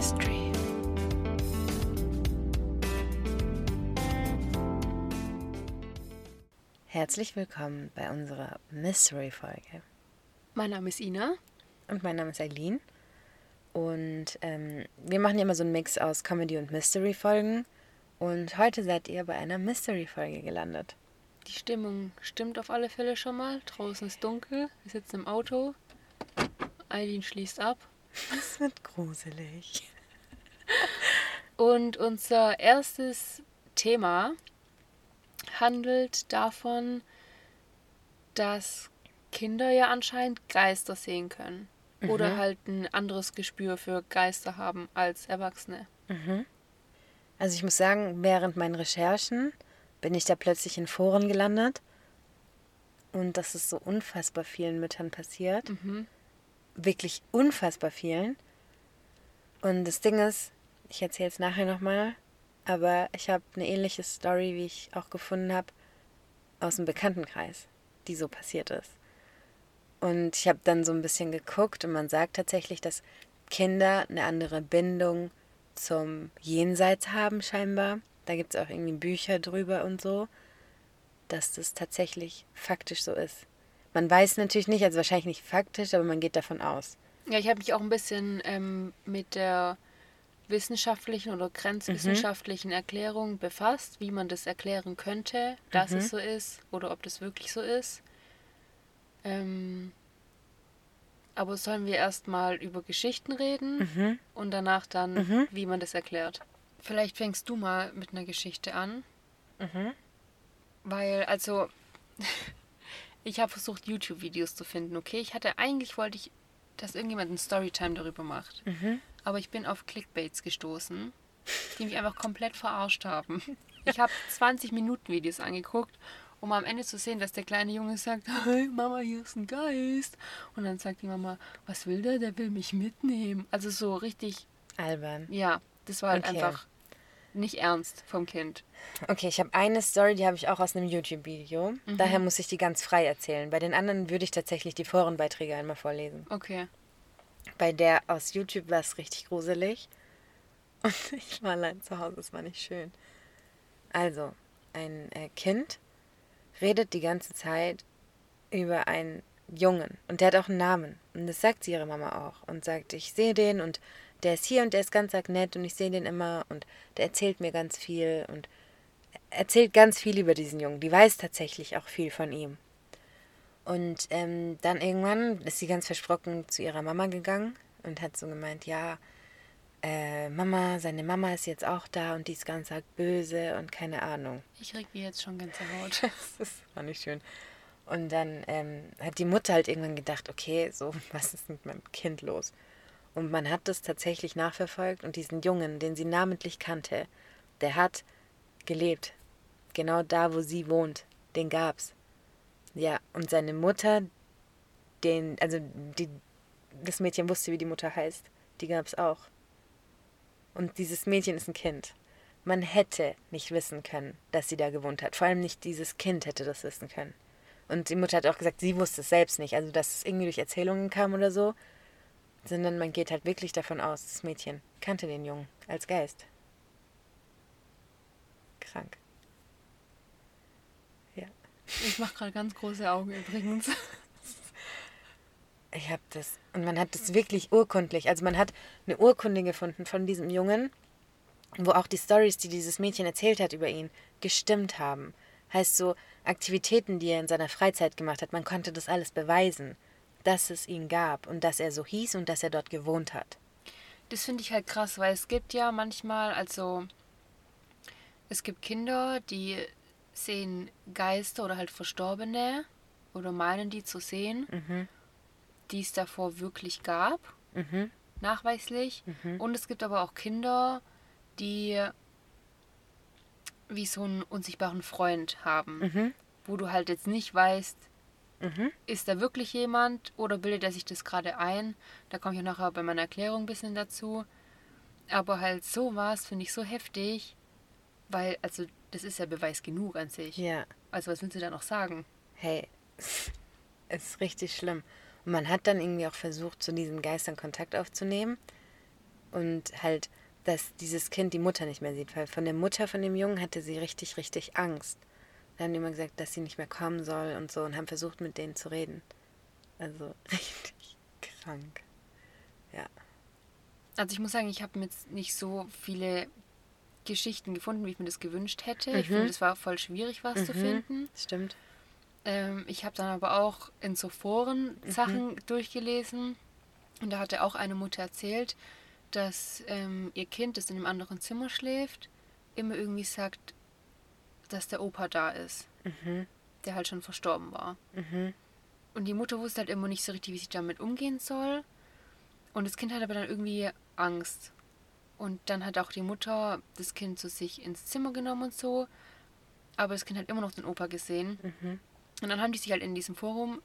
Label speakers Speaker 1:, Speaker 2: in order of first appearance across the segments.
Speaker 1: Mystery. Herzlich willkommen bei unserer Mystery-Folge.
Speaker 2: Mein Name ist Ina.
Speaker 1: Und mein Name ist Eileen. Und ähm, wir machen ja immer so einen Mix aus Comedy- und Mystery-Folgen. Und heute seid ihr bei einer Mystery-Folge gelandet.
Speaker 2: Die Stimmung stimmt auf alle Fälle schon mal. Draußen ist dunkel. Wir sitzen im Auto. Eileen schließt ab.
Speaker 1: Es wird gruselig.
Speaker 2: Und unser erstes Thema handelt davon, dass Kinder ja anscheinend Geister sehen können. Oder halt ein anderes Gespür für Geister haben als Erwachsene.
Speaker 1: Also ich muss sagen, während meinen Recherchen bin ich da plötzlich in Foren gelandet. Und das ist so unfassbar vielen Müttern passiert. Wirklich unfassbar vielen. Und das Ding ist, ich erzähle es nachher nochmal, aber ich habe eine ähnliche Story, wie ich auch gefunden habe, aus dem Bekanntenkreis, die so passiert ist. Und ich habe dann so ein bisschen geguckt und man sagt tatsächlich, dass Kinder eine andere Bindung zum Jenseits haben scheinbar. Da gibt es auch irgendwie Bücher drüber und so, dass das tatsächlich faktisch so ist. Man weiß natürlich nicht, also wahrscheinlich nicht faktisch, aber man geht davon aus.
Speaker 2: Ja, ich habe mich auch ein bisschen ähm, mit der wissenschaftlichen oder grenzwissenschaftlichen Erklärung befasst, wie man das erklären könnte, dass es so ist oder ob das wirklich so ist. Ähm, aber sollen wir erstmal über Geschichten reden und danach dann, wie man das erklärt? Vielleicht fängst du mal mit einer Geschichte an. Weil, also, ich habe versucht, YouTube-Videos zu finden, okay? Ich hatte eigentlich, wollte ich, dass irgendjemand ein Storytime darüber macht. Aber ich bin auf Clickbaits gestoßen, die mich einfach komplett verarscht haben. Ich habe 20 Minuten Videos angeguckt, um am Ende zu sehen, dass der kleine Junge sagt, hey Mama, hier ist ein Geist. Und dann sagt die Mama, was will der? Der will mich mitnehmen. Also so richtig,
Speaker 1: Albern.
Speaker 2: ja, das war halt
Speaker 1: Okay.
Speaker 2: einfach nicht ernst vom Kind.
Speaker 1: Okay, ich habe eine Story, die habe ich auch aus einem YouTube-Video. Daher muss ich die ganz frei erzählen. Bei den anderen würde ich tatsächlich die Forenbeiträge einmal vorlesen.
Speaker 2: Okay.
Speaker 1: Bei der aus YouTube war es richtig gruselig. Und ich war allein zu Hause, es war nicht schön. Also, ein äh, Kind redet die ganze Zeit über einen Jungen. Und der hat auch einen Namen. Und das sagt sie ihre Mama auch. Und sagt, ich sehe den und der ist hier und der ist ganz arg nett und ich sehe den immer und der erzählt mir ganz viel und erzählt ganz viel über diesen Jungen. Die weiß tatsächlich auch viel von ihm. Und ähm, dann irgendwann ist sie ganz versprochen zu ihrer Mama gegangen und hat so gemeint, ja, äh, Mama, seine Mama ist jetzt auch da und die ist ganz arg böse und keine Ahnung.
Speaker 2: Ich krieg mir jetzt schon ganze Haut.
Speaker 1: Das war nicht schön. Und dann ähm, hat die Mutter halt irgendwann gedacht, okay, so, was ist mit meinem Kind los? Und man hat das tatsächlich nachverfolgt und diesen Jungen, den sie namentlich kannte, der hat gelebt. Genau da, wo sie wohnt. Den gab's. Ja, und seine Mutter, den, also die, das Mädchen wusste, wie die Mutter heißt. Die gab's auch. Und dieses Mädchen ist ein Kind. Man hätte nicht wissen können, dass sie da gewohnt hat. Vor allem nicht dieses Kind hätte das wissen können. Und die Mutter hat auch gesagt, sie wusste es selbst nicht. Also, dass es irgendwie durch Erzählungen kam oder so. Sondern man geht halt wirklich davon aus, das Mädchen kannte den Jungen als Geist. Krank. Ja.
Speaker 2: Ich mache gerade ganz große Augen übrigens.
Speaker 1: Ich habe das. Und man hat das wirklich urkundlich. Also man hat eine Urkunde gefunden von diesem Jungen, wo auch die Stories, die dieses Mädchen erzählt hat über ihn, gestimmt haben. Heißt so, Aktivitäten, die er in seiner Freizeit gemacht hat, man konnte das alles beweisen, dass es ihn gab und dass er so hieß und dass er dort gewohnt hat.
Speaker 2: Das finde ich halt krass, weil es gibt ja manchmal, also es gibt Kinder, die sehen Geister oder halt Verstorbene oder meinen die zu sehen, die es davor wirklich gab, nachweislich. Und es gibt aber auch Kinder, die wie so einen unsichtbaren Freund haben, wo du halt jetzt nicht weißt, ist da wirklich jemand oder bildet er sich das gerade ein? Da komme ich nachher bei meiner Erklärung ein bisschen dazu. Aber halt sowas finde ich so heftig, weil, also, das ist ja Beweis genug an sich.
Speaker 1: Ja.
Speaker 2: Also, was willst du da noch sagen?
Speaker 1: Hey, es ist richtig schlimm. Und man hat dann irgendwie auch versucht, zu diesen Geistern Kontakt aufzunehmen. Und halt, dass dieses Kind die Mutter nicht mehr sieht, weil von der Mutter von dem Jungen hatte sie richtig, richtig Angst. Da haben immer gesagt, dass sie nicht mehr kommen soll und so und haben versucht, mit denen zu reden. Also richtig krank. Ja.
Speaker 2: Also ich muss sagen, ich habe jetzt nicht so viele Geschichten gefunden, wie ich mir das gewünscht hätte.
Speaker 1: Mhm.
Speaker 2: Ich finde, es war voll schwierig, was zu
Speaker 1: Mhm.
Speaker 2: finden.
Speaker 1: Stimmt.
Speaker 2: Ähm, ich habe dann aber auch in so Foren
Speaker 1: Mhm.
Speaker 2: Sachen durchgelesen. Und da hatte auch eine Mutter erzählt, dass ähm, ihr Kind, das in einem anderen Zimmer schläft, immer irgendwie sagt, dass der Opa da ist,
Speaker 1: Mhm.
Speaker 2: der halt schon verstorben war.
Speaker 1: Mhm.
Speaker 2: Und die Mutter wusste halt immer nicht so richtig, wie sie damit umgehen soll. Und das Kind hat aber dann irgendwie Angst. Und dann hat auch die Mutter das Kind zu sich ins Zimmer genommen und so. Aber das Kind hat immer noch den Opa gesehen.
Speaker 1: Mhm.
Speaker 2: Und dann haben die sich halt in diesem Forum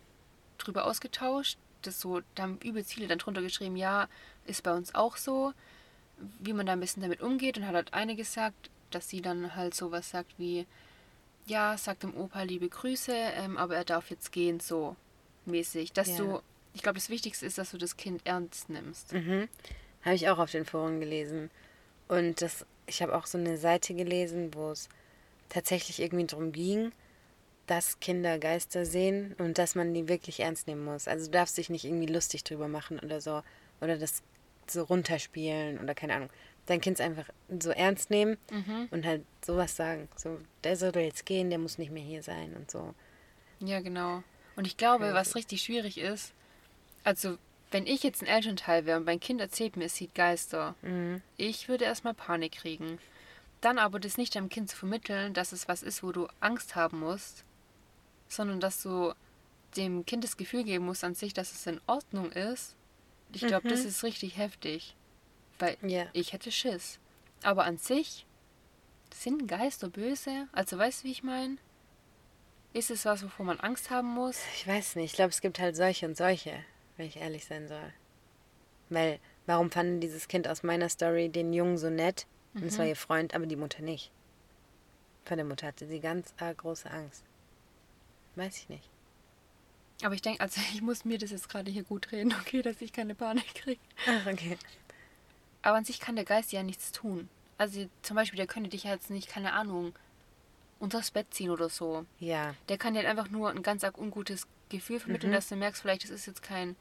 Speaker 2: drüber ausgetauscht. Das so, da haben übelst viele dann drunter geschrieben, ja, ist bei uns auch so, wie man da ein bisschen damit umgeht. Und hat halt eine gesagt, dass sie dann halt sowas sagt wie, ja, sag dem Opa liebe Grüße, ähm, aber er darf jetzt gehen, so mäßig. Dass
Speaker 1: Ja.
Speaker 2: du, ich glaube, das Wichtigste ist, dass du das Kind ernst nimmst.
Speaker 1: Mhm. Habe ich auch auf den Foren gelesen. Und das, ich habe auch so eine Seite gelesen, wo es tatsächlich irgendwie darum ging, dass Kinder Geister sehen und dass man die wirklich ernst nehmen muss. Also du darfst dich nicht irgendwie lustig drüber machen oder so. Oder das so runterspielen oder keine Ahnung. Dein Kind einfach so ernst nehmen
Speaker 2: Mhm.
Speaker 1: und halt sowas sagen. So, der soll doch jetzt gehen, der muss nicht mehr hier sein und so.
Speaker 2: Ja, genau. Und ich glaube, was richtig schwierig ist, also wenn ich jetzt ein Elternteil wäre und mein Kind erzählt mir, es sieht Geister,
Speaker 1: Mhm.
Speaker 2: ich würde erstmal Panik kriegen. Dann aber das nicht deinem Kind zu vermitteln, dass es was ist, wo du Angst haben musst, sondern dass du dem Kind das Gefühl geben musst an sich, dass es in Ordnung ist. Ich glaube, das
Speaker 1: Mhm.
Speaker 2: ist richtig heftig. Weil
Speaker 1: Ja.
Speaker 2: ich hätte Schiss. Aber an sich sind Geister böse? Also weißt du, wie ich meine? Ist es was, wovor man Angst haben muss?
Speaker 1: Ich weiß nicht. Ich glaube, es gibt halt solche und solche, wenn ich ehrlich sein soll. Weil, warum fand dieses Kind aus meiner Story den Jungen so nett? Und es war ihr Freund, aber die Mutter nicht. Von der Mutter hatte sie ganz arg große Angst. Weiß ich nicht.
Speaker 2: Aber ich denke, also ich muss mir das jetzt gerade hier gut reden, okay, dass ich keine Panik kriege.
Speaker 1: Ach, okay.
Speaker 2: Aber an sich kann der Geist ja nichts tun. Also zum Beispiel, der könnte dich jetzt nicht, keine Ahnung, unters Bett ziehen oder so.
Speaker 1: Ja.
Speaker 2: Der kann dir halt einfach nur ein ganz arg ungutes Gefühl vermitteln,
Speaker 1: Mhm.
Speaker 2: dass du merkst, vielleicht das ist jetzt kein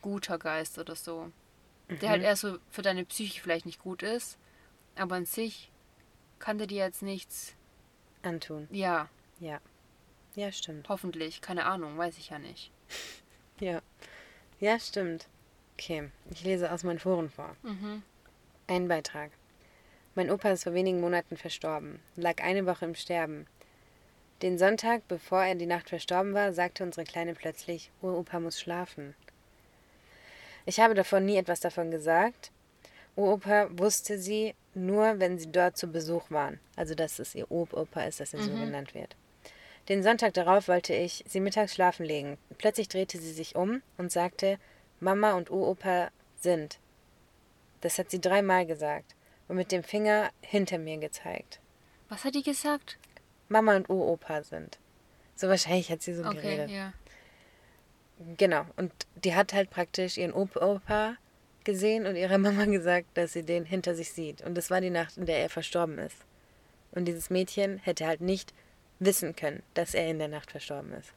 Speaker 2: guter Geist oder so. Der
Speaker 1: Mhm.
Speaker 2: halt eher so für deine Psyche vielleicht nicht gut ist. Aber an sich kann der dir jetzt nichts,
Speaker 1: Antun.
Speaker 2: ja,
Speaker 1: Ja. Ja, stimmt.
Speaker 2: hoffentlich, keine Ahnung, weiß ich ja nicht.
Speaker 1: Ja. Ja, stimmt. Okay, ich lese aus meinen Foren vor.
Speaker 2: Mhm.
Speaker 1: Ein Beitrag. Mein Opa ist vor wenigen Monaten verstorben, lag eine Woche im Sterben. Den Sonntag, bevor er die Nacht verstorben war, sagte unsere Kleine plötzlich, Uropa muss schlafen. Ich habe davon nie etwas davon gesagt. Uropa wusste sie nur, wenn sie dort zu Besuch waren. Also, dass es ihr Opa ist, dass er so genannt wird. Den Sonntag darauf wollte ich sie mittags schlafen legen. Plötzlich drehte sie sich um und sagte, Mama und Uropa sind. Das hat sie dreimal gesagt und mit dem Finger hinter mir gezeigt.
Speaker 2: Was hat die gesagt?
Speaker 1: Mama und Uropa sind. So wahrscheinlich hat sie so
Speaker 2: Okay,
Speaker 1: geredet.
Speaker 2: ja.
Speaker 1: Genau. Und die hat halt praktisch ihren Opa gesehen und ihrer Mama gesagt, dass sie den hinter sich sieht. Und das war die Nacht, in der er verstorben ist. Und dieses Mädchen hätte halt nicht wissen können, dass er in der Nacht verstorben ist.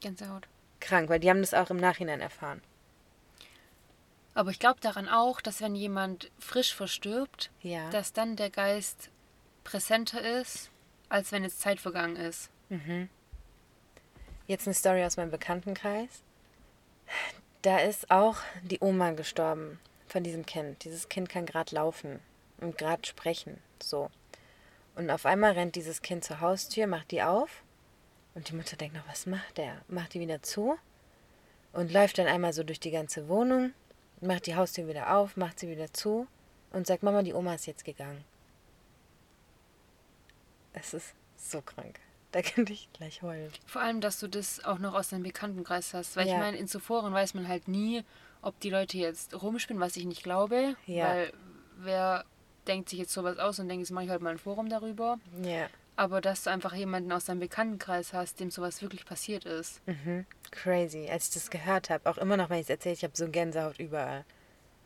Speaker 2: Gänsehaut.
Speaker 1: Krank, weil die haben das auch im Nachhinein erfahren.
Speaker 2: Aber ich glaube daran auch, dass wenn jemand frisch verstirbt,
Speaker 1: Ja.
Speaker 2: dass dann der Geist präsenter ist, als wenn jetzt Zeit vergangen ist.
Speaker 1: Jetzt eine Story aus meinem Bekanntenkreis. Da ist auch die Oma gestorben von diesem Kind. Dieses Kind kann gerade laufen und gerade sprechen. So. Und auf einmal rennt dieses Kind zur Haustür, macht die auf. Und die Mutter denkt noch, was macht der? Macht die wieder zu und läuft dann einmal so durch die ganze Wohnung, macht die Haustür wieder auf, macht sie wieder zu und sagt, Mama, die Oma ist jetzt gegangen. Es ist so krank. Da könnte ich gleich heulen.
Speaker 2: Vor allem, dass du das auch noch aus deinem Bekanntenkreis hast. Weil
Speaker 1: Ja.
Speaker 2: ich meine, in Foren weiß man halt nie, ob die Leute jetzt rumspinnen, was ich nicht glaube.
Speaker 1: Ja.
Speaker 2: Weil wer denkt sich jetzt sowas aus und denkt, jetzt mache ich halt mal ein Forum darüber.
Speaker 1: Ja.
Speaker 2: Aber dass du einfach jemanden aus deinem Bekanntenkreis hast, dem sowas wirklich passiert ist.
Speaker 1: Mhm. Crazy. Als ich das gehört habe, auch immer noch, wenn ich es erzähle, ich habe so Gänsehaut überall.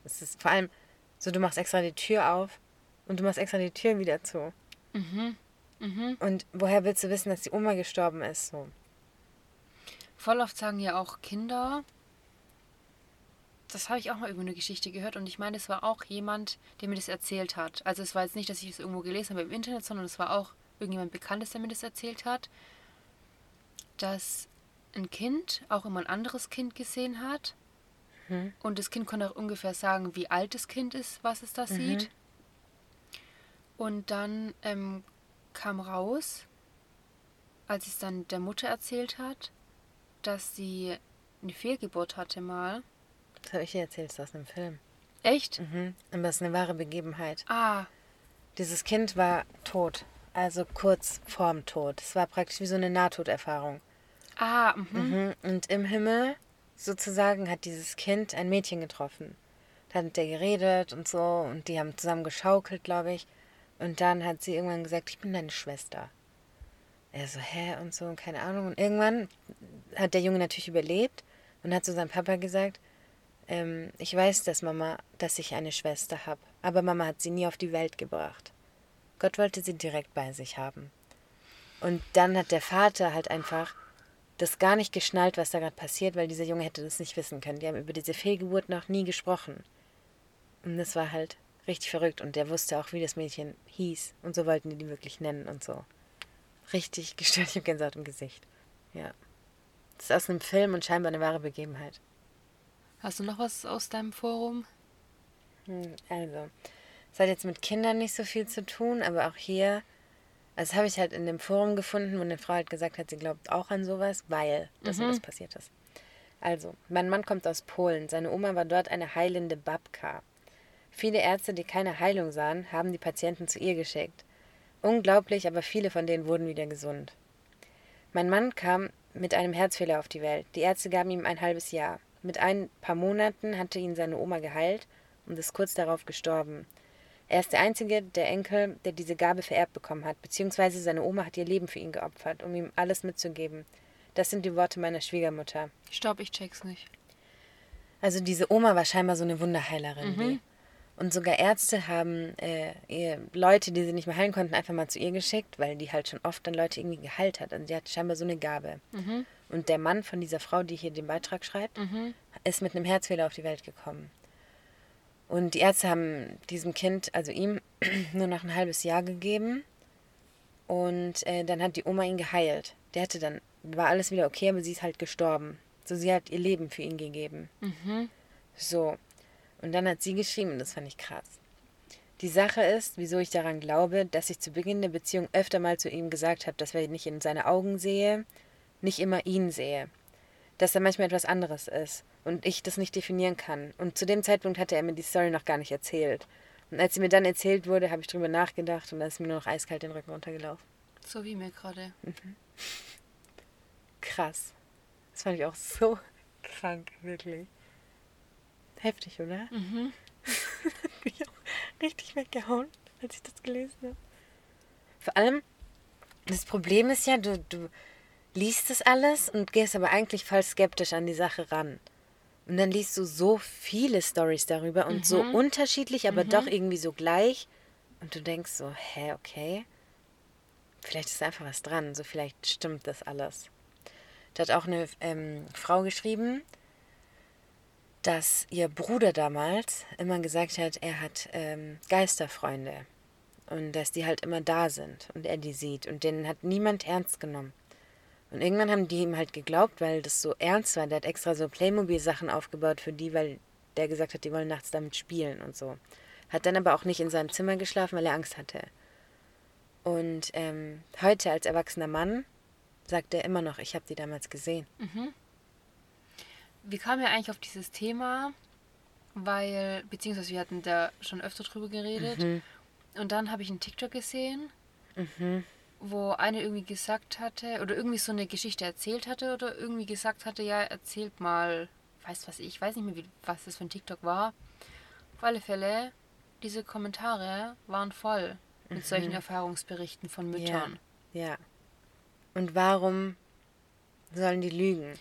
Speaker 1: Es ist vor allem so, du machst extra die Tür auf und du machst extra die Tür wieder zu.
Speaker 2: Mhm. Mhm.
Speaker 1: Und woher willst du wissen, dass die Oma gestorben ist? So.
Speaker 2: Voll oft sagen ja auch Kinder, das habe ich auch mal über eine Geschichte gehört und ich meine, es war auch jemand, der mir das erzählt hat. Also es war jetzt nicht, dass ich es irgendwo gelesen habe im Internet, sondern es war auch irgendjemand Bekanntes, der mir das erzählt hat, dass ein Kind auch immer ein anderes Kind gesehen hat
Speaker 1: Mhm.
Speaker 2: und das Kind konnte auch ungefähr sagen, wie alt das Kind ist, was es da
Speaker 1: Mhm.
Speaker 2: sieht. Und dann ähm, kam raus, als es dann der Mutter erzählt hat, dass sie eine Fehlgeburt hatte mal.
Speaker 1: Das habe ich dir erzählt, das ist aus einem Film.
Speaker 2: Echt?
Speaker 1: Mhm. Aber es ist eine wahre Begebenheit.
Speaker 2: Ah,
Speaker 1: Dieses Kind war tot. Also kurz vorm Tod. Es war praktisch wie so eine Nahtoderfahrung.
Speaker 2: ah, mhm.
Speaker 1: Mhm. Und im Himmel sozusagen hat dieses Kind ein Mädchen getroffen. Da hat mit der geredet und so und die haben zusammen geschaukelt, glaube ich. Und dann hat sie irgendwann gesagt, ich bin deine Schwester. Er so, hä? Und so, und keine Ahnung. Und irgendwann hat der Junge natürlich überlebt und hat zu seinem Papa gesagt, ähm, ich weiß, dass Mama, dass ich eine Schwester habe, aber Mama hat sie nie auf die Welt gebracht. Gott wollte sie direkt bei sich haben. Und dann hat der Vater halt einfach das gar nicht geschnallt, was da gerade passiert, weil dieser Junge hätte das nicht wissen können. Die haben über diese Fehlgeburt noch nie gesprochen. Und das war halt richtig verrückt. Und der wusste auch, wie das Mädchen hieß. Und so wollten die die wirklich nennen und so. Richtig gestört, ich hab Gänsehaut im Gesicht. Ja. Das ist aus einem Film und scheinbar eine wahre Begebenheit.
Speaker 2: Hast du noch was aus deinem Forum?
Speaker 1: Hm, Also, es hat jetzt mit Kindern nicht so viel zu tun, aber auch hier, also habe ich halt in dem Forum gefunden, wo eine Frau halt gesagt hat, sie glaubt auch an sowas, weil das und das passiert ist. Also, mein Mann kommt aus Polen. Seine Oma war dort eine heilende Babka. Viele Ärzte, die keine Heilung sahen, haben die Patienten zu ihr geschickt. Unglaublich, aber viele von denen wurden wieder gesund. Mein Mann kam mit einem Herzfehler auf die Welt. Die Ärzte gaben ihm ein halbes Jahr. Mit ein paar Monaten hatte ihn seine Oma geheilt und ist kurz darauf gestorben. Er ist der einzige der Enkel, der diese Gabe vererbt bekommen hat, beziehungsweise seine Oma hat ihr Leben für ihn geopfert, um ihm alles mitzugeben. Das sind die Worte meiner Schwiegermutter.
Speaker 2: Stopp, ich check's nicht.
Speaker 1: Also diese Oma war scheinbar so eine Wunderheilerin. Die. Und sogar Ärzte haben äh, Leute, die sie nicht mehr heilen konnten, einfach mal zu ihr geschickt, weil die halt schon oft dann Leute irgendwie geheilt hat. Also die hat scheinbar so eine Gabe. Und der Mann von dieser Frau, die hier den Beitrag schreibt, ist mit einem Herzfehler auf die Welt gekommen. Und die Ärzte haben diesem Kind, also ihm, nur noch ein halbes Jahr gegeben. Und äh, dann hat die Oma ihn geheilt. Der hatte dann, war alles wieder okay, aber sie ist halt gestorben. So, sie hat ihr Leben für ihn gegeben. So. Und dann hat sie geschrieben, das fand ich krass. Die Sache ist, wieso ich daran glaube, dass ich zu Beginn der Beziehung öfter mal zu ihm gesagt habe, dass ich nicht in seine Augen sehe, nicht immer ihn sehe. Dass er manchmal etwas anderes ist und ich das nicht definieren kann. Und zu dem Zeitpunkt hatte er mir die Story noch gar nicht erzählt. Und als sie mir dann erzählt wurde, habe ich drüber nachgedacht und da ist mir nur noch eiskalt den Rücken runtergelaufen.
Speaker 2: So wie mir gerade.
Speaker 1: Krass. Das fand ich auch so krank, wirklich. Heftig, oder?
Speaker 2: Mhm.
Speaker 1: Hat mich auch richtig weggehauen, als ich das gelesen habe. Vor allem, das Problem ist ja, du, du liest das alles und gehst aber eigentlich voll skeptisch an die Sache ran. Und dann liest du so viele Stories darüber und so unterschiedlich, aber doch irgendwie so gleich. Und du denkst so, hä, okay. Vielleicht ist einfach was dran, so vielleicht stimmt das alles. Da hat auch eine ähm, Frau geschrieben, dass ihr Bruder damals immer gesagt hat, er hat ähm, Geisterfreunde und dass die halt immer da sind und er die sieht und den hat niemand ernst genommen. Und irgendwann haben die ihm halt geglaubt, weil das so ernst war. Der hat extra so Playmobil-Sachen aufgebaut für die, weil der gesagt hat, die wollen nachts damit spielen und so. Hat dann aber auch nicht in seinem Zimmer geschlafen, weil er Angst hatte. Und ähm, heute als erwachsener Mann sagt er immer noch, ich habe die damals gesehen.
Speaker 2: Wir kamen ja eigentlich auf dieses Thema, weil, beziehungsweise wir hatten da schon öfter drüber geredet. Und dann habe ich einen TikTok gesehen, wo eine irgendwie gesagt hatte, oder irgendwie so eine Geschichte erzählt hatte, oder irgendwie gesagt hatte, ja, erzählt mal, weiß was ich, weiß nicht mehr, wie, was das für ein TikTok war. Auf alle Fälle, diese Kommentare waren voll mit solchen Erfahrungsberichten von Müttern.
Speaker 1: Ja. ja. Und warum sollen die lügen?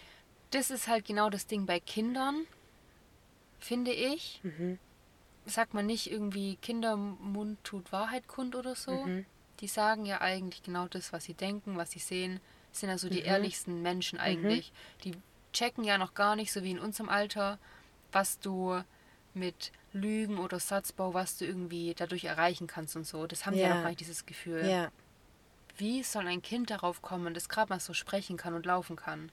Speaker 2: Das ist halt genau das Ding bei Kindern, finde ich. sagt man nicht irgendwie Kindermund tut Wahrheit kund oder so?
Speaker 1: Mhm.
Speaker 2: Die sagen ja eigentlich genau das, was sie denken, was sie sehen. Sind also die
Speaker 1: Mhm.
Speaker 2: ehrlichsten Menschen eigentlich. Die checken ja noch gar nicht, so wie in unserem Alter, was du mit Lügen oder Satzbau, was du irgendwie dadurch erreichen kannst und so. Das haben ja
Speaker 1: Ja.
Speaker 2: noch gar nicht, dieses Gefühl.
Speaker 1: Ja,
Speaker 2: Wie soll ein Kind darauf kommen, das gerade mal so sprechen kann und laufen kann?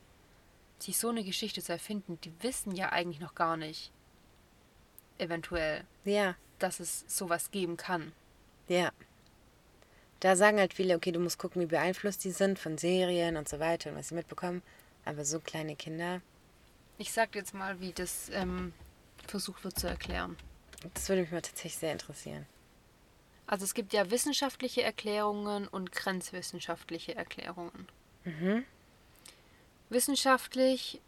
Speaker 2: Sich so eine Geschichte zu erfinden, die wissen ja eigentlich noch gar nicht, eventuell,
Speaker 1: ja,
Speaker 2: dass es sowas geben kann.
Speaker 1: ja. Da sagen halt viele, okay, du musst gucken, wie beeinflusst die sind von Serien und so weiter und was sie mitbekommen. Aber so kleine Kinder,
Speaker 2: Ich sag jetzt mal, wie das ähm, versucht wird zu erklären.
Speaker 1: das würde mich mal tatsächlich sehr interessieren.
Speaker 2: Also es gibt ja wissenschaftliche Erklärungen und grenzwissenschaftliche Erklärungen.
Speaker 1: Mhm.
Speaker 2: Wissenschaftlich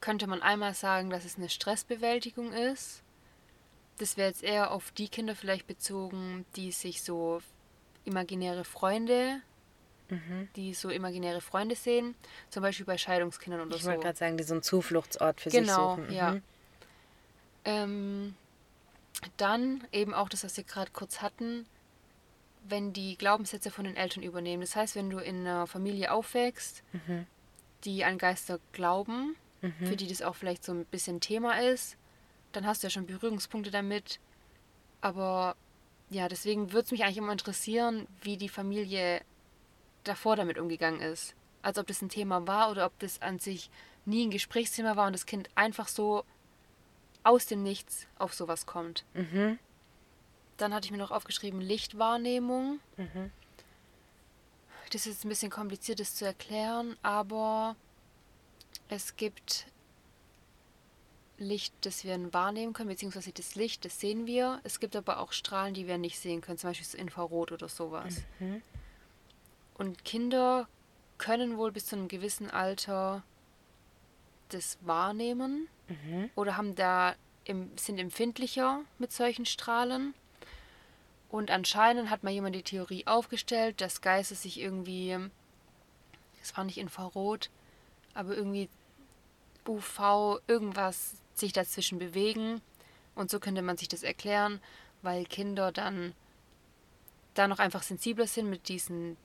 Speaker 2: könnte man einmal sagen, dass es eine Stressbewältigung ist. Das wäre jetzt eher auf die Kinder vielleicht bezogen, die sich so imaginäre Freunde,
Speaker 1: Mhm.
Speaker 2: die so imaginäre Freunde sehen, zum Beispiel bei Scheidungskindern oder
Speaker 1: Ich
Speaker 2: so.
Speaker 1: wollte gerade sagen, die so einen Zufluchtsort für sich
Speaker 2: Genau,
Speaker 1: suchen.
Speaker 2: ja.
Speaker 1: Mhm.
Speaker 2: Ähm, dann eben auch das, was wir gerade kurz hatten, wenn die Glaubenssätze von den Eltern übernehmen. Das heißt, wenn du in einer Familie aufwächst,
Speaker 1: Mhm.
Speaker 2: die an Geister glauben,
Speaker 1: Mhm.
Speaker 2: für die das auch vielleicht so ein bisschen Thema ist, dann hast du ja schon Berührungspunkte damit. Aber ja, deswegen würde es mich eigentlich immer interessieren, wie die Familie davor damit umgegangen ist. Also ob das ein Thema war oder ob das an sich nie ein Gesprächsthema war und das Kind einfach so aus dem Nichts auf sowas kommt.
Speaker 1: Mhm.
Speaker 2: Dann hatte ich mir noch aufgeschrieben Lichtwahrnehmung.
Speaker 1: Mhm.
Speaker 2: Das ist jetzt ein bisschen kompliziert, das zu erklären, aber es gibt Licht, das wir wahrnehmen können, beziehungsweise das Licht, das sehen wir. Es gibt aber auch Strahlen, die wir nicht sehen können, zum Beispiel so Infrarot oder sowas.
Speaker 1: Mhm.
Speaker 2: Und Kinder können wohl bis zu einem gewissen Alter das wahrnehmen
Speaker 1: Mhm.
Speaker 2: oder haben da im, sind empfindlicher mit solchen Strahlen. Und anscheinend hat mal jemand die Theorie aufgestellt, dass Geister sich irgendwie, es war nicht Infrarot, aber irgendwie UV, irgendwas sich dazwischen bewegen. Und so könnte man sich das erklären, weil Kinder dann da noch einfach sensibler sind mit diesen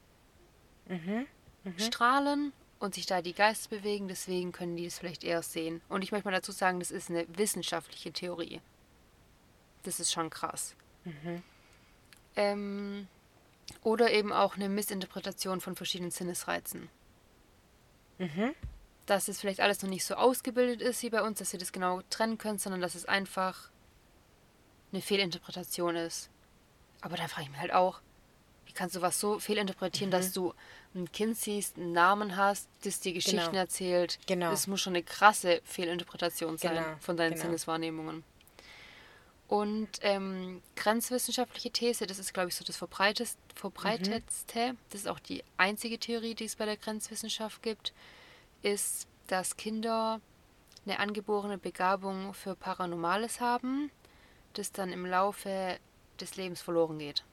Speaker 1: Mhm.
Speaker 2: Strahlen und sich da die Geister bewegen, deswegen können die es vielleicht eher sehen. Und ich möchte mal dazu sagen, das ist eine wissenschaftliche Theorie. Das ist schon krass.
Speaker 1: Mhm.
Speaker 2: Ähm, oder eben auch eine Missinterpretation von verschiedenen Sinnesreizen.
Speaker 1: Mhm.
Speaker 2: Dass es vielleicht alles noch nicht so ausgebildet ist wie bei uns, dass wir das genau trennen können, sondern dass es einfach eine Fehlinterpretation ist. Aber da frage ich mich halt auch, wie kannst du was so fehlinterpretieren, dass du ein Kind siehst, einen Namen hast, das dir Geschichten
Speaker 1: Genau.
Speaker 2: erzählt.
Speaker 1: Genau.
Speaker 2: Das muss schon eine krasse Fehlinterpretation sein
Speaker 1: Genau,
Speaker 2: von deinen
Speaker 1: genau.
Speaker 2: Sinneswahrnehmungen. Und ähm, grenzwissenschaftliche These, das ist, glaube ich, so das verbreitest, verbreitetste, das ist auch die einzige Theorie, die es bei der Grenzwissenschaft gibt, ist, dass Kinder eine angeborene Begabung für Paranormales haben, das dann im Laufe des Lebens verloren geht.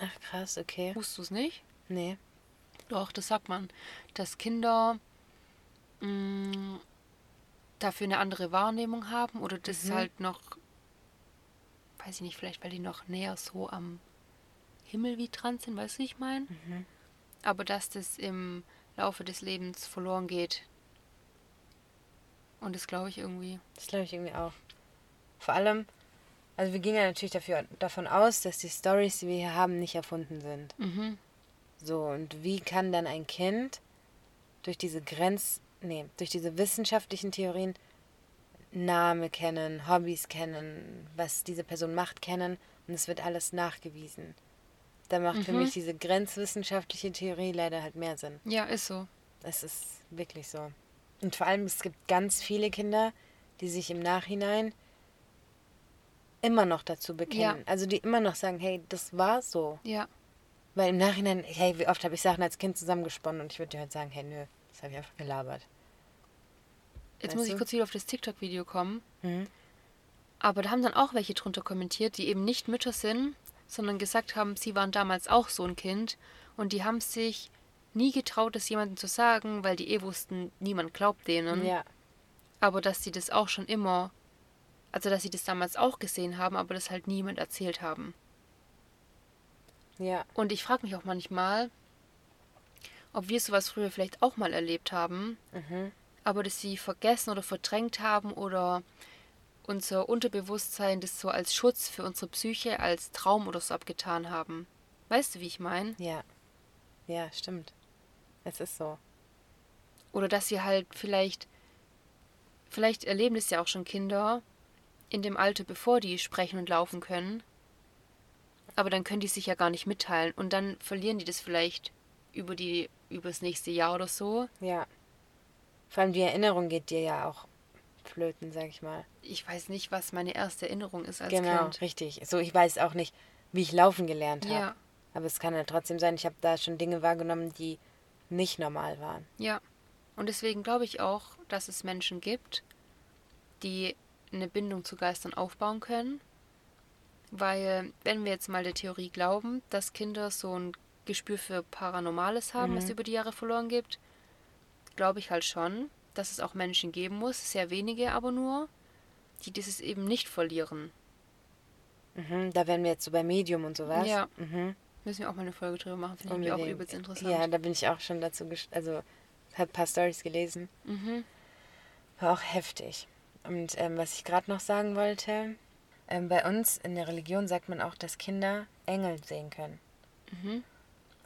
Speaker 1: Ach krass, okay.
Speaker 2: Wusstest du es nicht?
Speaker 1: Nee.
Speaker 2: Doch, das sagt man, dass Kinder mh, dafür eine andere Wahrnehmung haben oder das
Speaker 1: Mhm.
Speaker 2: halt noch, weiß ich nicht, vielleicht weil die noch näher so am Himmel wie dran sind, weißt du, wie ich meine?
Speaker 1: Mhm.
Speaker 2: Aber dass das im Laufe des Lebens verloren geht. Und das glaube ich irgendwie.
Speaker 1: Das glaube ich irgendwie auch. Vor allem, also wir gehen ja natürlich dafür, davon aus, dass die Stories, die wir hier haben, nicht erfunden sind.
Speaker 2: Mhm.
Speaker 1: So, und wie kann dann ein Kind durch diese Grenz, nee, durch diese wissenschaftlichen Theorien Name kennen, Hobbys kennen, was diese Person macht, kennen und es wird alles nachgewiesen. Da macht für
Speaker 2: Mhm.
Speaker 1: mich diese grenzwissenschaftliche Theorie leider halt mehr Sinn.
Speaker 2: Ja, ist so.
Speaker 1: Es ist wirklich so. Und vor allem, es gibt ganz viele Kinder, die sich im Nachhinein immer noch dazu bekennen.
Speaker 2: Ja.
Speaker 1: Also die immer noch sagen, hey, das war so.
Speaker 2: Ja.
Speaker 1: Weil im Nachhinein, hey, wie oft habe ich Sachen als Kind zusammengesponnen und ich würde dir halt sagen, hey, nö, das habe ich einfach gelabert.
Speaker 2: Jetzt
Speaker 1: Weißt
Speaker 2: muss ich
Speaker 1: du?
Speaker 2: kurz wieder auf das TikTok-Video kommen.
Speaker 1: Mhm.
Speaker 2: Aber da haben dann auch welche drunter kommentiert, die eben nicht Mütter sind, sondern gesagt haben, sie waren damals auch so ein Kind und die haben sich nie getraut, das jemandem zu sagen, weil die eh wussten, niemand glaubt denen.
Speaker 1: Ja,
Speaker 2: Aber dass sie das auch schon immer Also, dass sie das damals auch gesehen haben, aber das halt niemand erzählt haben.
Speaker 1: Ja.
Speaker 2: Und ich frage mich auch manchmal, ob wir sowas früher vielleicht auch mal erlebt haben,
Speaker 1: Mhm.
Speaker 2: aber dass sie vergessen oder verdrängt haben oder unser Unterbewusstsein das so als Schutz für unsere Psyche, als Traum oder so abgetan haben. Weißt du, wie ich meine?
Speaker 1: Ja. Ja, stimmt. Es ist so.
Speaker 2: Oder dass sie halt vielleicht, vielleicht erleben das ja auch schon Kinder in dem Alter, bevor die sprechen und laufen können. Aber dann können die sich ja gar nicht mitteilen und dann verlieren die das vielleicht über die übers nächste Jahr oder so.
Speaker 1: Ja. Vor allem die Erinnerung geht dir ja auch flöten, sag ich mal.
Speaker 2: Ich weiß nicht, was meine erste Erinnerung ist als
Speaker 1: genau,
Speaker 2: Kind.
Speaker 1: richtig. So, ich weiß auch nicht, wie ich laufen gelernt habe.
Speaker 2: Ja,
Speaker 1: Aber es kann ja trotzdem sein, ich habe da schon Dinge wahrgenommen, die nicht normal waren.
Speaker 2: ja. Und deswegen glaube ich auch, dass es Menschen gibt, die eine Bindung zu Geistern aufbauen können. Weil, wenn wir jetzt mal der Theorie glauben, dass Kinder so ein Gespür für Paranormales haben, was über die Jahre verloren gibt, glaube ich halt schon, dass es auch Menschen geben muss, sehr wenige aber nur, die dieses eben nicht verlieren.
Speaker 1: Mhm, da wären wir jetzt so bei Medium und sowas.
Speaker 2: Ja.
Speaker 1: Mhm.
Speaker 2: Müssen wir auch mal eine Folge drüber machen, finde ich auch übelst interessant.
Speaker 1: Ja, da bin ich auch schon dazu, also habe ein paar Stories gelesen.
Speaker 2: Mhm.
Speaker 1: War auch heftig. Und ähm, was ich gerade noch sagen wollte, ähm, bei uns in der Religion sagt man auch, dass Kinder Engel sehen können.
Speaker 2: Mhm.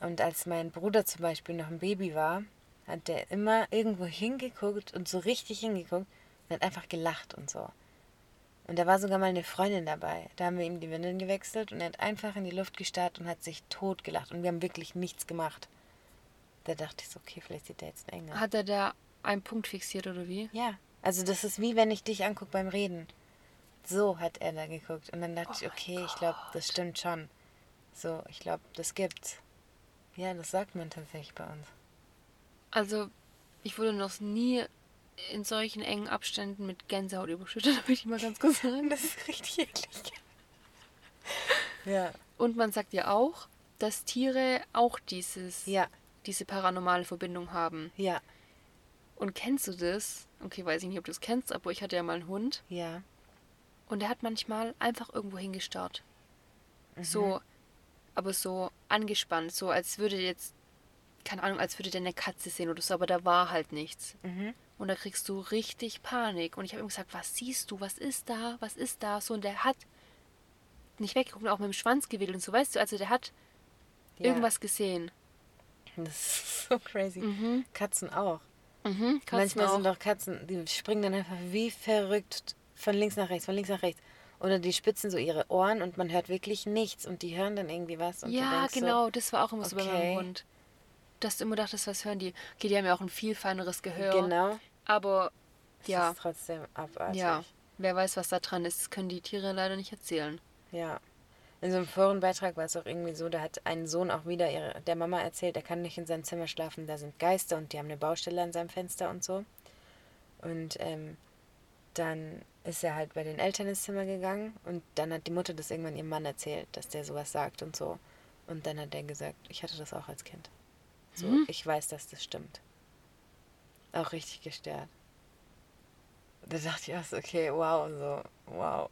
Speaker 1: Und als mein Bruder zum Beispiel noch ein Baby war, hat der immer irgendwo hingeguckt und so richtig hingeguckt und hat einfach gelacht und so. Und da war sogar mal eine Freundin dabei. Da haben wir ihm die Windeln gewechselt und er hat einfach in die Luft gestarrt und hat sich tot gelacht. Und wir haben wirklich nichts gemacht. Da dachte ich so, okay, vielleicht sieht er jetzt einen Engel.
Speaker 2: Hat er da einen Punkt fixiert oder wie?
Speaker 1: Ja, also das ist wie wenn ich dich angucke beim Reden. So hat er da geguckt. Und dann dachte
Speaker 2: Oh
Speaker 1: ich, okay, ich glaube, das stimmt schon. So, ich glaube, das gibt's. Ja, das sagt man tatsächlich bei uns.
Speaker 2: Also, ich wurde noch nie in solchen engen Abständen mit Gänsehaut überschüttet, möchte ich mal ganz kurz sagen.
Speaker 1: Das ist richtig eklig. Ja.
Speaker 2: Und man sagt ja auch, dass Tiere auch dieses,
Speaker 1: Ja,
Speaker 2: diese paranormale Verbindung haben.
Speaker 1: ja,
Speaker 2: Und kennst du das? Okay, weiß ich nicht, ob du es kennst, aber ich hatte ja mal einen Hund
Speaker 1: ja.
Speaker 2: und der hat manchmal einfach irgendwo hingestarrt. So, aber so angespannt, so als würde jetzt, keine Ahnung, als würde der eine Katze sehen oder so, aber da war halt nichts.
Speaker 1: Mhm.
Speaker 2: Und da kriegst du richtig Panik. Und ich habe ihm gesagt, was siehst du? Was ist da? Was ist da? So, und der hat nicht weggeguckt, auch mit dem Schwanz gewedelt und so, weißt du? Also der hat
Speaker 1: ja.
Speaker 2: irgendwas gesehen.
Speaker 1: Das ist so crazy.
Speaker 2: Mhm.
Speaker 1: Katzen auch.
Speaker 2: Mhm. Katzen
Speaker 1: Manchmal
Speaker 2: auch.
Speaker 1: sind doch Katzen, die springen dann einfach wie verrückt von links nach rechts, von links nach rechts. Oder die spitzen so ihre Ohren und man hört wirklich nichts und die hören dann irgendwie was.
Speaker 2: Ja, genau, das war auch immer so bei
Speaker 1: okay.
Speaker 2: meinem Hund. Dass du immer dachtest, was hören die? Okay, die haben ja auch ein viel feineres Gehör.
Speaker 1: genau.
Speaker 2: Aber
Speaker 1: Das
Speaker 2: ja,
Speaker 1: ist trotzdem abartig.
Speaker 2: ja, wer weiß, was da dran ist, das können die Tiere leider nicht erzählen.
Speaker 1: Ja. In so einem Forenbeitrag war es auch irgendwie so, da hat ein Sohn auch wieder ihre, der Mama erzählt, er kann nicht in seinem Zimmer schlafen, da sind Geister und die haben eine Baustelle an seinem Fenster und so. Und ähm, dann ist er halt bei den Eltern ins Zimmer gegangen und dann hat die Mutter das irgendwann ihrem Mann erzählt, dass der sowas sagt und so. Und dann hat er gesagt, ich hatte das auch als Kind. So,
Speaker 2: Mhm.
Speaker 1: ich weiß, dass das stimmt. Auch richtig gestört. Da dachte ich auch so, okay, wow, so, wow.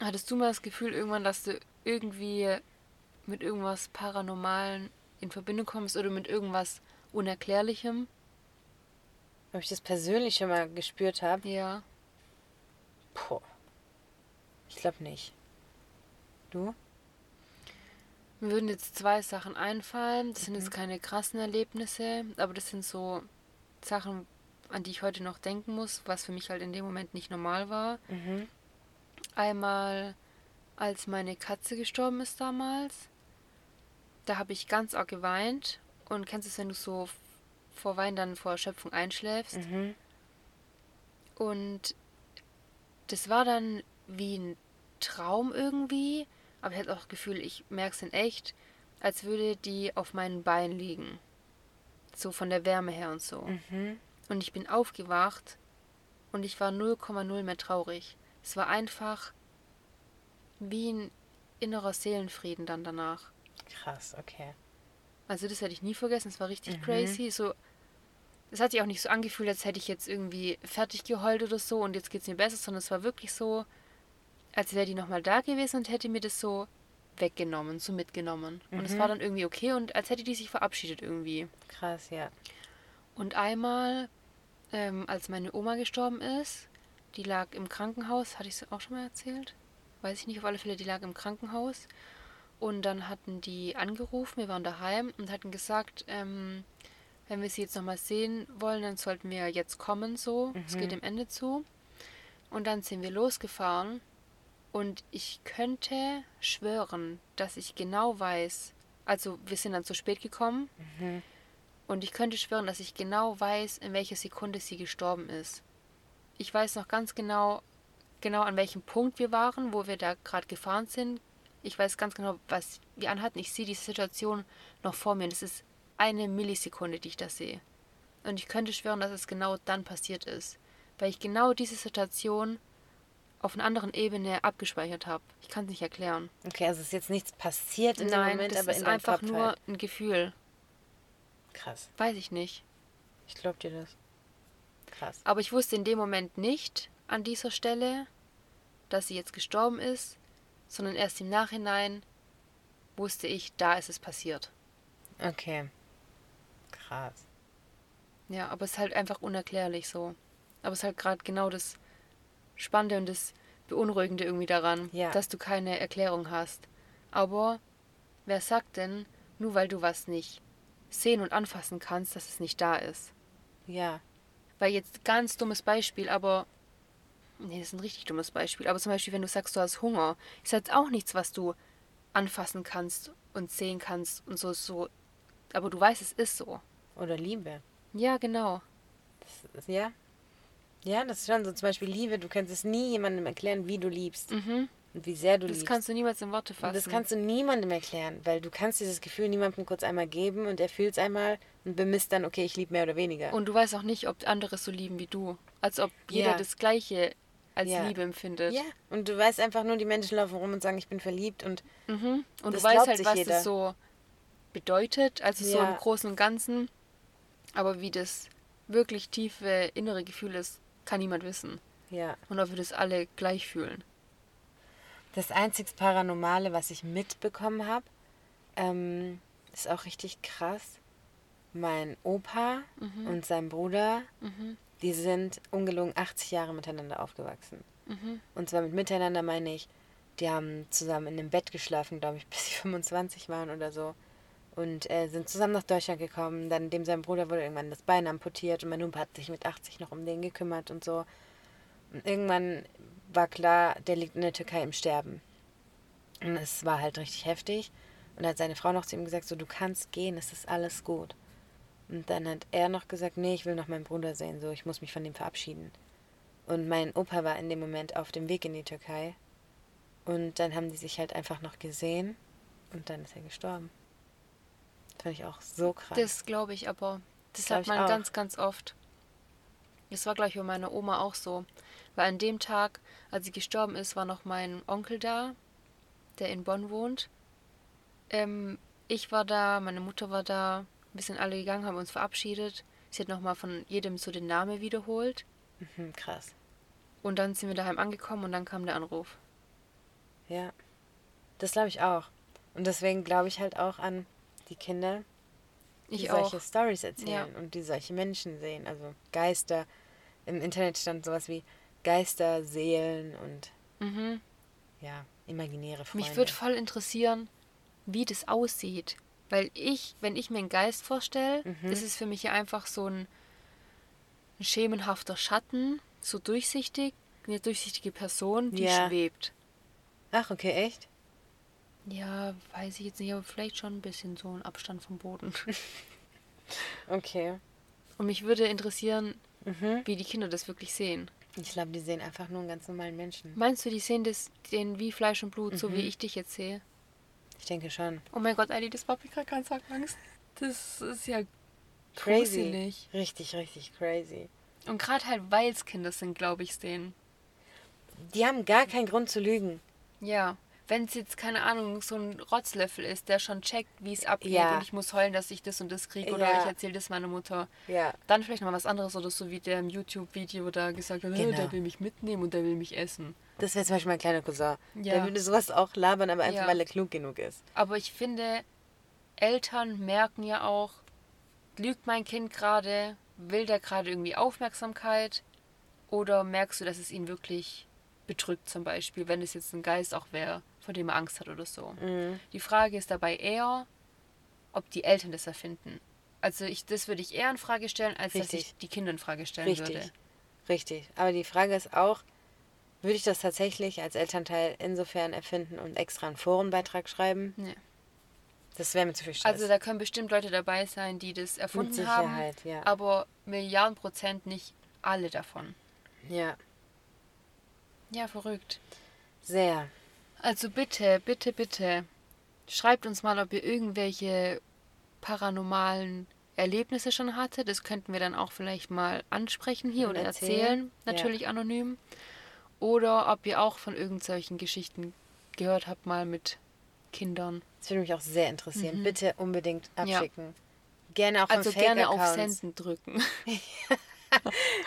Speaker 2: Hattest du mal das Gefühl irgendwann, dass du irgendwie mit irgendwas Paranormalen in Verbindung kommst oder mit irgendwas Unerklärlichem?
Speaker 1: Ob ich das persönlich schon mal gespürt habe?
Speaker 2: Ja.
Speaker 1: Puh. Ich glaube nicht. Du?
Speaker 2: Mir würden jetzt zwei Sachen einfallen. Das sind jetzt keine krassen Erlebnisse, aber das sind so Sachen, an die ich heute noch denken muss, was für mich halt in dem Moment nicht normal war.
Speaker 1: Mhm.
Speaker 2: Einmal, als meine Katze gestorben ist damals, da habe ich ganz arg geweint. Und kennst du es, wenn du so vor Wein dann vor Erschöpfung einschläfst?
Speaker 1: Mhm.
Speaker 2: Und das war dann wie ein Traum irgendwie. Aber ich hatte auch das Gefühl, ich merke es in echt, als würde die auf meinen Beinen liegen. So von der Wärme her und so.
Speaker 1: Mhm.
Speaker 2: Und ich bin aufgewacht und ich war 0,0 mehr traurig. Es war einfach wie ein innerer Seelenfrieden dann danach.
Speaker 1: Krass, okay.
Speaker 2: Also das werde ich nie vergessen. Es war richtig
Speaker 1: Mhm.
Speaker 2: crazy. So, es hat sich auch nicht so angefühlt, als hätte ich jetzt irgendwie fertig geheult oder so und jetzt geht es mir besser, sondern es war wirklich so, als wäre die nochmal da gewesen und hätte mir das so weggenommen, so mitgenommen. Und es
Speaker 1: Mhm.
Speaker 2: war dann irgendwie okay und als hätte die sich verabschiedet irgendwie.
Speaker 1: Krass, ja.
Speaker 2: Und einmal, ähm, als meine Oma gestorben ist, die lag im Krankenhaus, hatte ich es auch schon mal erzählt? Weiß ich nicht, auf alle Fälle, die lag im Krankenhaus. Und dann hatten die angerufen, wir waren daheim und hatten gesagt, ähm, wenn wir sie jetzt nochmal sehen wollen, dann sollten wir jetzt kommen, so. Es geht dem Ende zu. Und dann sind wir losgefahren und ich könnte schwören, dass ich genau weiß, also wir sind dann zu spät gekommen und ich könnte schwören, dass ich genau weiß, in welcher Sekunde sie gestorben ist. Ich weiß noch ganz genau, genau an welchem Punkt wir waren, wo wir da gerade gefahren sind. Ich weiß ganz genau, was wir anhatten. Ich sehe diese Situation noch vor mir. Es ist eine Millisekunde, die ich das sehe. Und ich könnte schwören, dass es genau dann passiert ist. Weil ich genau diese Situation auf einer anderen Ebene abgespeichert habe. Ich kann es nicht erklären.
Speaker 1: Okay, also ist jetzt nichts passiert in dem
Speaker 2: Nein,
Speaker 1: Moment,
Speaker 2: das
Speaker 1: aber
Speaker 2: ist
Speaker 1: in
Speaker 2: einfach
Speaker 1: Kopf
Speaker 2: nur
Speaker 1: halt.
Speaker 2: ein Gefühl.
Speaker 1: Krass.
Speaker 2: Weiß ich nicht.
Speaker 1: Ich glaub dir das. Krass.
Speaker 2: Aber ich wusste in dem Moment nicht an dieser Stelle, dass sie jetzt gestorben ist, sondern erst im Nachhinein wusste ich, da ist es passiert.
Speaker 1: Okay. Krass.
Speaker 2: Ja, aber es ist halt einfach unerklärlich so. Aber es ist halt gerade genau das Spannende und das Beunruhigende irgendwie daran,
Speaker 1: Ja.
Speaker 2: dass du keine Erklärung hast. Aber wer sagt denn, nur weil du was nicht sehen und anfassen kannst, dass es nicht da ist?
Speaker 1: Ja.
Speaker 2: Weil jetzt ganz dummes Beispiel, aber. Nee, das ist ein richtig dummes Beispiel. Aber zum Beispiel, wenn du sagst, du hast Hunger, ist jetzt auch nichts, was du anfassen kannst und sehen kannst und so, so. Aber du weißt, es ist so.
Speaker 1: Oder Liebe.
Speaker 2: Ja, genau.
Speaker 1: Das ja. Ja, das ist schon so. Zum Beispiel Liebe. Du kannst es nie jemandem erklären, wie du liebst.
Speaker 2: Mhm.
Speaker 1: Und wie sehr du
Speaker 2: Das
Speaker 1: liebst.
Speaker 2: kannst du niemals in Worte
Speaker 1: Und
Speaker 2: fassen.
Speaker 1: das kannst du niemandem erklären, weil du kannst dieses Gefühl niemandem kurz einmal geben und er fühlt es einmal und bemisst dann, okay, ich liebe mehr oder weniger.
Speaker 2: und du weißt auch nicht, ob andere es so lieben wie du. Als ob jeder
Speaker 1: Ja.
Speaker 2: das Gleiche als
Speaker 1: Ja.
Speaker 2: Liebe empfindet.
Speaker 1: ja, und du weißt einfach nur, die Menschen laufen rum und sagen, ich bin verliebt und
Speaker 2: Mhm. Und
Speaker 1: Das
Speaker 2: du weißt halt, was
Speaker 1: jeder.
Speaker 2: das so bedeutet, also so
Speaker 1: Ja.
Speaker 2: im Großen und Ganzen. Aber wie das wirklich tiefe innere Gefühl ist, kann niemand wissen.
Speaker 1: ja.
Speaker 2: Und ob wir das alle gleich fühlen.
Speaker 1: Das einzig Paranormale, was ich mitbekommen habe, ähm, ist auch richtig krass. Mein Opa
Speaker 2: Mhm.
Speaker 1: und sein Bruder,
Speaker 2: Mhm.
Speaker 1: die sind ungelogen 80 Jahre miteinander aufgewachsen.
Speaker 2: Mhm.
Speaker 1: Und zwar mit miteinander meine ich, die haben zusammen in einem Bett geschlafen, glaube ich, bis sie 25 waren oder so. Und äh, sind zusammen nach Deutschland gekommen. Dann dem sein Bruder wurde irgendwann das Bein amputiert und mein Opa hat sich mit 80 noch um den gekümmert und so. Und irgendwann war klar, der liegt in der Türkei im Sterben. Und es war halt richtig heftig. Und hat seine Frau noch zu ihm gesagt, so du kannst gehen, es ist alles gut. Und dann hat er noch gesagt, nee, ich will noch meinen Bruder sehen, so ich muss mich von ihm verabschieden. Und mein Opa war in dem Moment auf dem Weg in die Türkei. Und dann haben die sich halt einfach noch gesehen und dann ist er gestorben. Das fand ich auch so krass.
Speaker 2: Das glaube ich aber. Das
Speaker 1: Glaub
Speaker 2: hat man ganz, ganz oft. Das war, glaube ich, bei meiner Oma auch so. Weil an dem Tag, als sie gestorben ist, war noch mein Onkel da, der in Bonn wohnt. Ähm, ich war da, meine Mutter war da. Wir sind alle gegangen, haben uns verabschiedet. Sie hat nochmal von jedem so den Namen wiederholt.
Speaker 1: Mhm, krass.
Speaker 2: Und dann sind wir daheim angekommen und dann kam der Anruf.
Speaker 1: Ja. Das glaube ich auch. Und deswegen glaube ich halt auch an die Kinder, die
Speaker 2: Ich
Speaker 1: solche. Stories erzählen und die solche Menschen sehen. Also Geister. Im Internet stand sowas wie Geister, Seelen und
Speaker 2: Mhm.
Speaker 1: ja, imaginäre Freunde.
Speaker 2: Mich würde voll interessieren, wie das aussieht. Weil ich, wenn ich mir einen Geist vorstelle,
Speaker 1: Mhm.
Speaker 2: ist es für mich ja einfach so ein, ein schemenhafter Schatten, so durchsichtig, eine durchsichtige Person, die
Speaker 1: Ja.
Speaker 2: schwebt.
Speaker 1: Ach, okay, echt?
Speaker 2: Ja, weiß ich jetzt nicht, aber vielleicht schon ein bisschen so ein Abstand vom Boden.
Speaker 1: Okay.
Speaker 2: Und mich würde interessieren,
Speaker 1: Mhm.
Speaker 2: wie die Kinder das wirklich sehen.
Speaker 1: Ich glaube, die sehen einfach nur einen ganz normalen Menschen.
Speaker 2: Meinst du, die sehen das den wie Fleisch und Blut, so wie
Speaker 1: Mhm.
Speaker 2: ich dich jetzt sehe?
Speaker 1: Ich denke schon.
Speaker 2: Oh mein Gott, Ali, das macht mir gerade ganz arg Angst. Das ist ja
Speaker 1: Crazy.
Speaker 2: gruselig.
Speaker 1: Richtig, richtig crazy.
Speaker 2: Und gerade halt, weil es Kinder sind, glaube ich, denen.
Speaker 1: Die haben gar keinen Grund zu lügen.
Speaker 2: Ja, wenn es jetzt, keine Ahnung, so ein Rotzlöffel ist, der schon checkt, wie es abgeht
Speaker 1: Ja.
Speaker 2: und ich muss heulen, dass ich das und das kriege oder
Speaker 1: Ja.
Speaker 2: ich erzähle das meiner Mutter.
Speaker 1: Ja.
Speaker 2: Dann vielleicht noch mal was anderes oder so wie der im YouTube-Video da gesagt hat, "Äh,
Speaker 1: Genau.
Speaker 2: der will mich mitnehmen und der will mich essen.
Speaker 1: Das wäre zum Beispiel mein kleiner Cousin. Der würde sowas auch labern, aber einfach, weil er klug genug ist.
Speaker 2: Aber ich finde, Eltern merken ja auch, lügt mein Kind gerade, will der gerade irgendwie Aufmerksamkeit oder merkst du, dass es ihn wirklich bedrückt zum Beispiel, wenn es jetzt ein Geist auch wäre, vor dem er Angst hat oder so.
Speaker 1: Mhm.
Speaker 2: Die Frage ist dabei eher, ob die Eltern das erfinden. Also ich, das würde ich eher in Frage stellen, als dass
Speaker 1: Richtig.
Speaker 2: ich die Kinder in Frage stellen
Speaker 1: Richtig.
Speaker 2: würde.
Speaker 1: Richtig. Aber die Frage ist auch, würde ich das tatsächlich als Elternteil insofern erfinden und extra einen Forenbeitrag schreiben?
Speaker 2: Nee.
Speaker 1: Das wäre mir zu viel Stress.
Speaker 2: Also da können bestimmt Leute dabei sein, die das erfunden haben,
Speaker 1: Sicherheit, ja.
Speaker 2: aber Milliarden Prozent nicht alle davon.
Speaker 1: ja,
Speaker 2: Ja, verrückt.
Speaker 1: sehr.
Speaker 2: Also bitte, bitte, bitte, schreibt uns mal, ob ihr irgendwelche paranormalen Erlebnisse schon hattet. Das könnten wir dann auch vielleicht mal ansprechen hier
Speaker 1: Und
Speaker 2: oder
Speaker 1: erzählen.
Speaker 2: erzählen,
Speaker 1: Ja.
Speaker 2: natürlich anonym. Oder ob ihr auch von irgendwelchen Geschichten gehört habt, mal mit Kindern.
Speaker 1: Das würde mich auch sehr interessieren. Bitte unbedingt
Speaker 2: Mhm. Ja.
Speaker 1: abschicken. Gerne auch
Speaker 2: Also gerne auf. Senden drücken.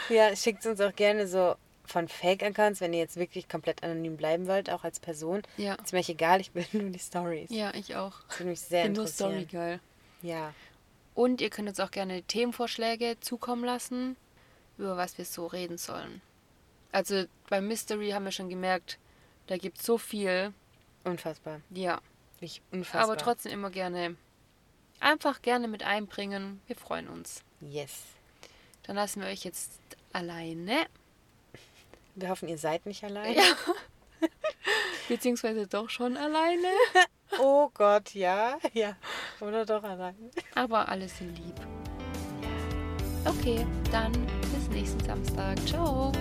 Speaker 1: Ja, schickt uns auch gerne so von Fake-Accounts, wenn ihr jetzt wirklich komplett anonym bleiben wollt, auch als Person.
Speaker 2: Ja.
Speaker 1: Ist mir egal, ich will nur die Stories.
Speaker 2: Ja, ich auch.
Speaker 1: Das würde mich sehr
Speaker 2: Bin nur Story
Speaker 1: interessieren.
Speaker 2: geil.
Speaker 1: Ja.
Speaker 2: Und ihr könnt uns auch gerne Themenvorschläge zukommen lassen, über was wir so reden sollen. Also beim Mystery haben wir schon gemerkt, da gibt es so viel.
Speaker 1: Unfassbar.
Speaker 2: Ja,
Speaker 1: Wirklich unfassbar.
Speaker 2: aber trotzdem immer gerne. Einfach gerne mit einbringen. Wir freuen uns.
Speaker 1: Yes.
Speaker 2: Dann lassen wir euch jetzt alleine.
Speaker 1: Wir hoffen, ihr seid nicht allein.
Speaker 2: Ja. Beziehungsweise doch schon alleine.
Speaker 1: Oh Gott, ja. Ja. Oder doch allein.
Speaker 2: Aber alle sind lieb. Okay, dann bis nächsten Samstag. Ciao.